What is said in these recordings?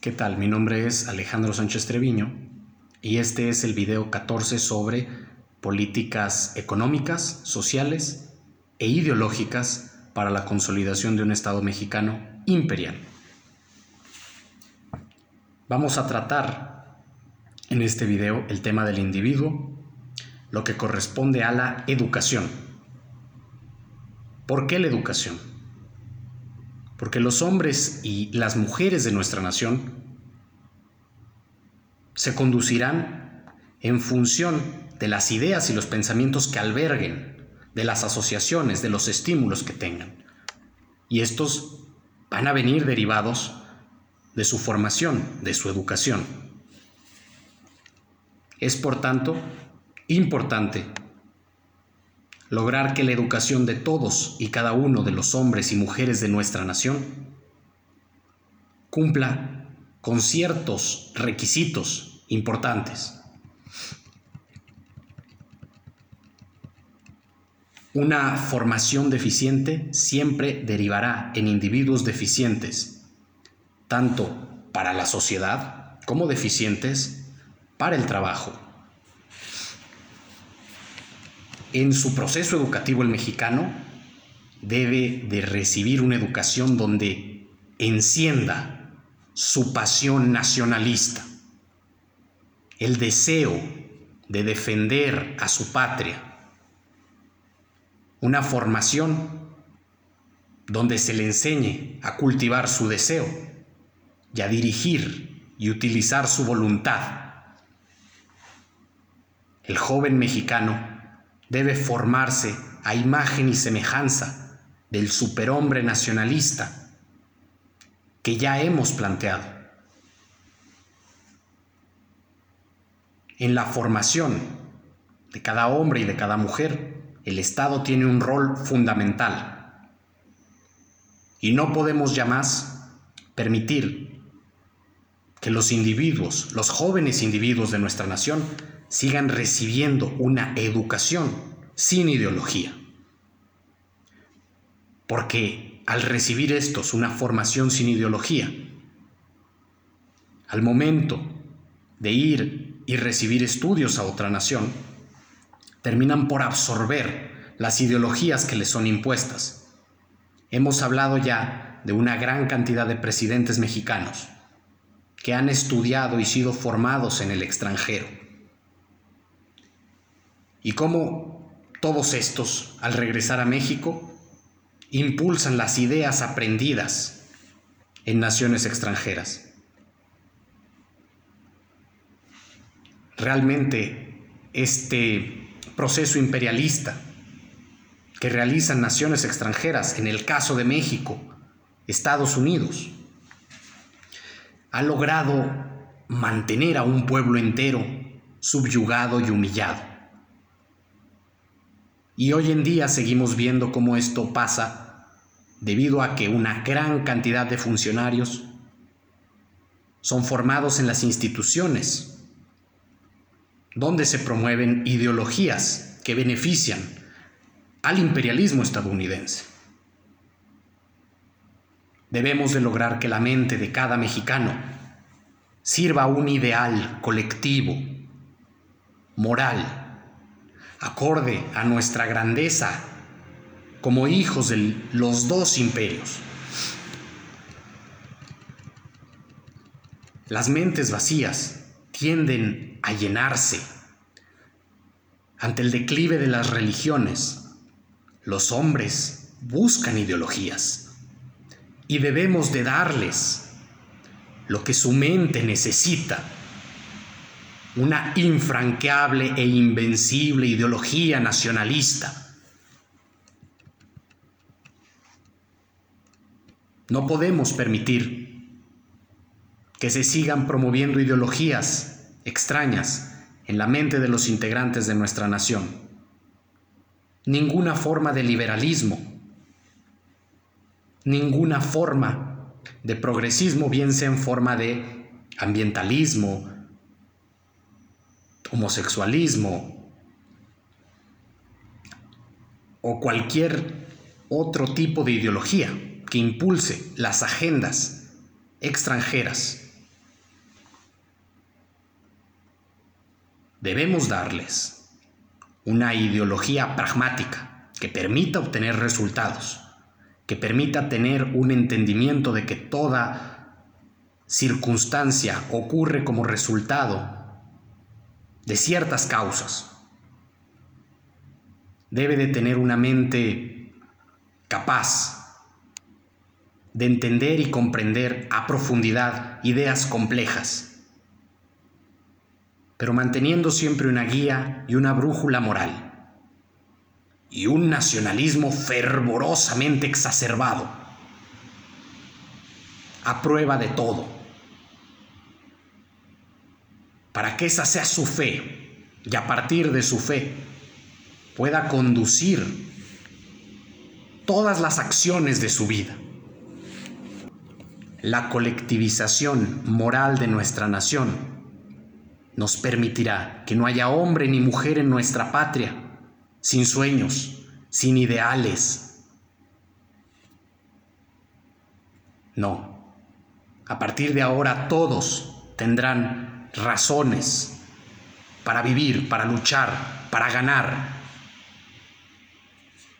¿Qué tal? Mi nombre es Alejandro Sánchez Treviño y este es el video 14 sobre políticas económicas, sociales e ideológicas para la consolidación de un Estado mexicano imperial. Vamos a tratar en este video el tema del individuo, lo que corresponde a la educación. ¿Por qué la educación? Porque los hombres y las mujeres de nuestra nación se conducirán en función de las ideas y los pensamientos que alberguen, de las asociaciones, de los estímulos que tengan. Y estos van a venir derivados de su formación, de su educación. Es por tanto importante lograr que la educación de todos y cada uno de los hombres y mujeres de nuestra nación cumpla con ciertos requisitos importantes. Una formación deficiente siempre derivará en individuos deficientes, tanto para la sociedad como deficientes para el trabajo en su proceso educativo el mexicano debe de recibir una educación donde encienda su pasión nacionalista, el deseo de defender a su patria, una formación donde se le enseñe a cultivar su deseo y a dirigir y utilizar su voluntad. El joven mexicano debe formarse a imagen y semejanza del superhombre nacionalista que ya hemos planteado. En la formación de cada hombre y de cada mujer, el Estado tiene un rol fundamental. Y no podemos ya más permitir que los individuos, los jóvenes individuos de nuestra nación, sigan recibiendo una educación sin ideología. Porque al recibir estos una formación sin ideología, al momento de ir y recibir estudios a otra nación, terminan por absorber las ideologías que les son impuestas. Hemos hablado ya de una gran cantidad de presidentes mexicanos que han estudiado y sido formados en el extranjero y cómo todos estos, al regresar a México, impulsan las ideas aprendidas en naciones extranjeras. Realmente este proceso imperialista que realizan naciones extranjeras, en el caso de México, Estados Unidos, ha logrado mantener a un pueblo entero subyugado y humillado. Y hoy en día seguimos viendo cómo esto pasa debido a que una gran cantidad de funcionarios son formados en las instituciones, donde se promueven ideologías que benefician al imperialismo estadounidense. Debemos de lograr que la mente de cada mexicano sirva a un ideal colectivo, moral, acorde a nuestra grandeza como hijos de los dos imperios. Las mentes vacías tienden a llenarse. Ante el declive de las religiones, los hombres buscan ideologías y debemos de darles lo que su mente necesita una infranqueable e invencible ideología nacionalista. No podemos permitir que se sigan promoviendo ideologías extrañas en la mente de los integrantes de nuestra nación. Ninguna forma de liberalismo, ninguna forma de progresismo, bien sea en forma de ambientalismo, homosexualismo o cualquier otro tipo de ideología que impulse las agendas extranjeras. Debemos darles una ideología pragmática que permita obtener resultados, que permita tener un entendimiento de que toda circunstancia ocurre como resultado de ciertas causas. Debe de tener una mente capaz de entender y comprender a profundidad ideas complejas, pero manteniendo siempre una guía y una brújula moral, y un nacionalismo fervorosamente exacerbado, a prueba de todo, para que esa sea su fe y a partir de su fe pueda conducir todas las acciones de su vida la colectivización moral de nuestra nación nos permitirá que no haya hombre ni mujer en nuestra patria sin sueños, sin ideales. No, a partir de ahora todos tendrán razones para vivir, para luchar, para ganar,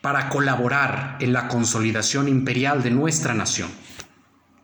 para colaborar en la consolidación imperial de nuestra nación.